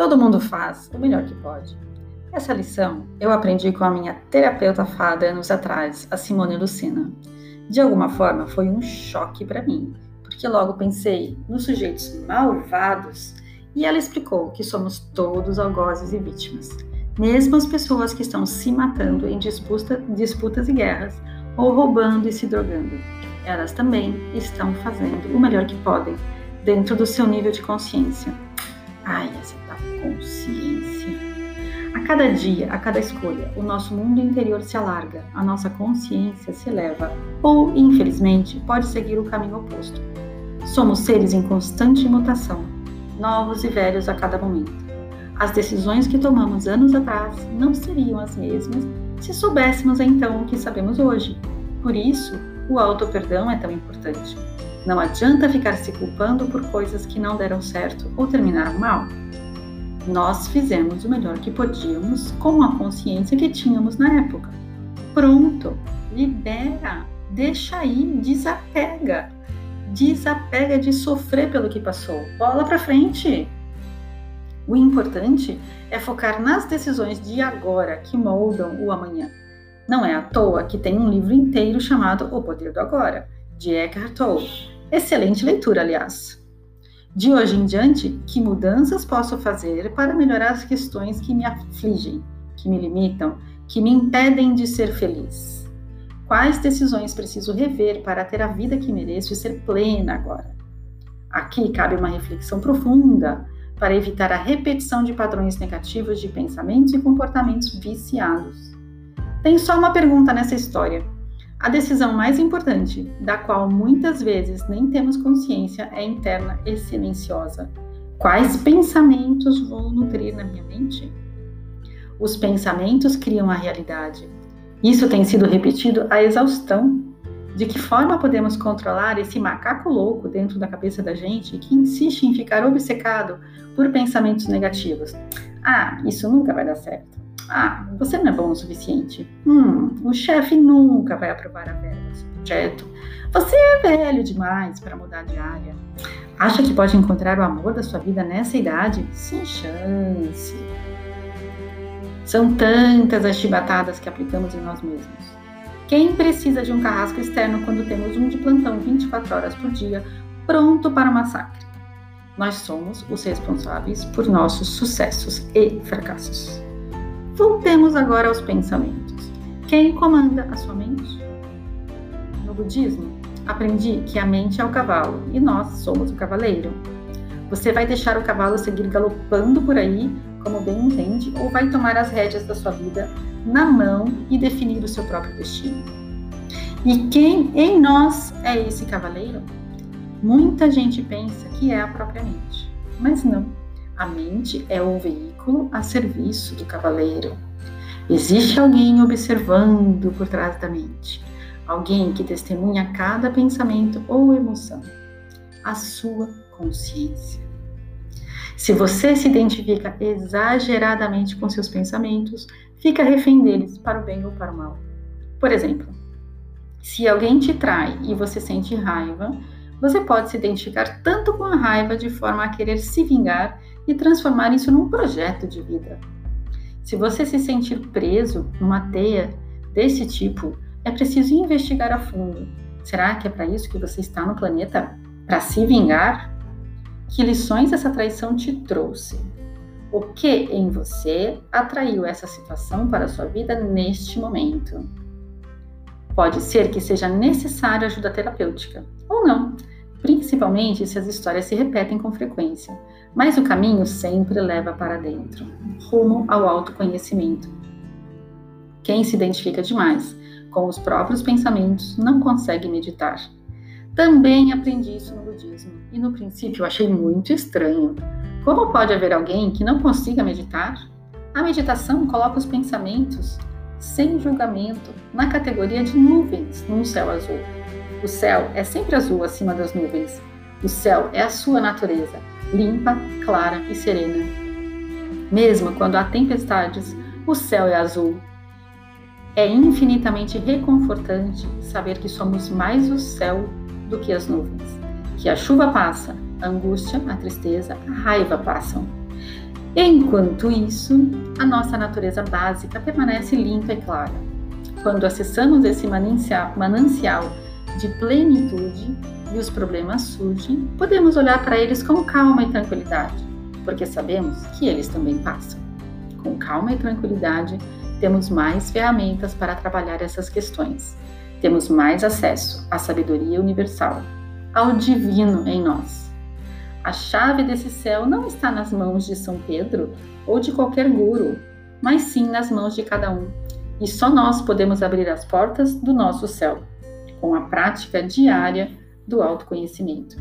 Todo mundo faz o melhor que pode. Essa lição eu aprendi com a minha terapeuta fada anos atrás, a Simone Lucina. De alguma forma foi um choque para mim, porque logo pensei nos sujeitos malvados e ela explicou que somos todos algozes e vítimas. Mesmo as pessoas que estão se matando em disputa, disputas e guerras, ou roubando e se drogando, elas também estão fazendo o melhor que podem, dentro do seu nível de consciência. Ai, essa da consciência. A cada dia, a cada escolha, o nosso mundo interior se alarga, a nossa consciência se eleva, ou, infelizmente, pode seguir o caminho oposto. Somos seres em constante mutação, novos e velhos a cada momento. As decisões que tomamos anos atrás não seriam as mesmas se soubéssemos então o que sabemos hoje. Por isso, o auto-perdão é tão importante. Não adianta ficar se culpando por coisas que não deram certo ou terminaram mal. Nós fizemos o melhor que podíamos com a consciência que tínhamos na época. Pronto, libera, deixa aí, desapega. Desapega de sofrer pelo que passou. Bola para frente. O importante é focar nas decisões de agora que moldam o amanhã. Não é à toa que tem um livro inteiro chamado O Poder do Agora, de Eckhart Tolle. Excelente leitura, aliás. De hoje em diante, que mudanças posso fazer para melhorar as questões que me afligem, que me limitam, que me impedem de ser feliz? Quais decisões preciso rever para ter a vida que mereço e ser plena agora? Aqui cabe uma reflexão profunda para evitar a repetição de padrões negativos de pensamentos e comportamentos viciados. Tem só uma pergunta nessa história. A decisão mais importante, da qual muitas vezes nem temos consciência, é interna e silenciosa. Quais pensamentos vou nutrir na minha mente? Os pensamentos criam a realidade. Isso tem sido repetido a exaustão. De que forma podemos controlar esse macaco louco dentro da cabeça da gente que insiste em ficar obcecado por pensamentos negativos? Ah, isso nunca vai dar certo. Ah, você não é bom o suficiente. Hum, o chefe nunca vai aprovar a verba do projeto. Você é velho demais para mudar de área. Acha que pode encontrar o amor da sua vida nessa idade? Sem chance. São tantas as chibatadas que aplicamos em nós mesmos. Quem precisa de um carrasco externo quando temos um de plantão 24 horas por dia, pronto para o massacre? Nós somos os responsáveis por nossos sucessos e fracassos. Voltemos agora aos pensamentos. Quem comanda a sua mente? No budismo, aprendi que a mente é o cavalo e nós somos o cavaleiro. Você vai deixar o cavalo seguir galopando por aí como bem entende, ou vai tomar as rédeas da sua vida na mão e definir o seu próprio destino. E quem em nós é esse cavaleiro? Muita gente pensa que é a própria mente, mas não. A mente é o veículo a serviço do cavaleiro. Existe alguém observando por trás da mente, alguém que testemunha cada pensamento ou emoção, a sua consciência. Se você se identifica exageradamente com seus pensamentos, fica refém deles para o bem ou para o mal. Por exemplo, se alguém te trai e você sente raiva, você pode se identificar tanto com a raiva de forma a querer se vingar e transformar isso num projeto de vida. Se você se sentir preso numa teia desse tipo, é preciso investigar a fundo. Será que é para isso que você está no planeta? Para se vingar? Que lições essa traição te trouxe? O que em você atraiu essa situação para a sua vida neste momento? Pode ser que seja necessária ajuda terapêutica, ou não, principalmente se as histórias se repetem com frequência. Mas o caminho sempre leva para dentro, rumo ao autoconhecimento. Quem se identifica demais com os próprios pensamentos não consegue meditar também aprendi isso no budismo e no princípio achei muito estranho. Como pode haver alguém que não consiga meditar? A meditação coloca os pensamentos sem julgamento na categoria de nuvens num céu azul. O céu é sempre azul acima das nuvens. O céu é a sua natureza, limpa, clara e serena. Mesmo quando há tempestades, o céu é azul. É infinitamente reconfortante saber que somos mais o céu do que as nuvens. Que a chuva passa, a angústia, a tristeza, a raiva passam. Enquanto isso, a nossa natureza básica permanece limpa e clara. Quando acessamos esse manancial de plenitude e os problemas surgem, podemos olhar para eles com calma e tranquilidade, porque sabemos que eles também passam. Com calma e tranquilidade, temos mais ferramentas para trabalhar essas questões. Temos mais acesso à sabedoria universal, ao divino em nós. A chave desse céu não está nas mãos de São Pedro ou de qualquer guru, mas sim nas mãos de cada um. E só nós podemos abrir as portas do nosso céu, com a prática diária do autoconhecimento.